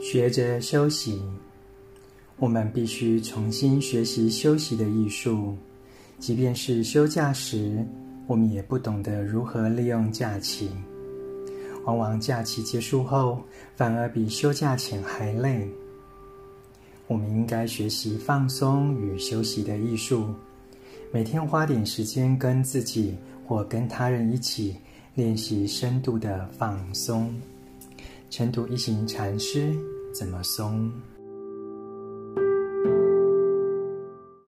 学着休息，我们必须重新学习休息的艺术。即便是休假时，我们也不懂得如何利用假期。往往假期结束后，反而比休假前还累。我们应该学习放松与休息的艺术，每天花点时间跟自己或跟他人一起练习深度的放松。尘土一行禅师怎么松？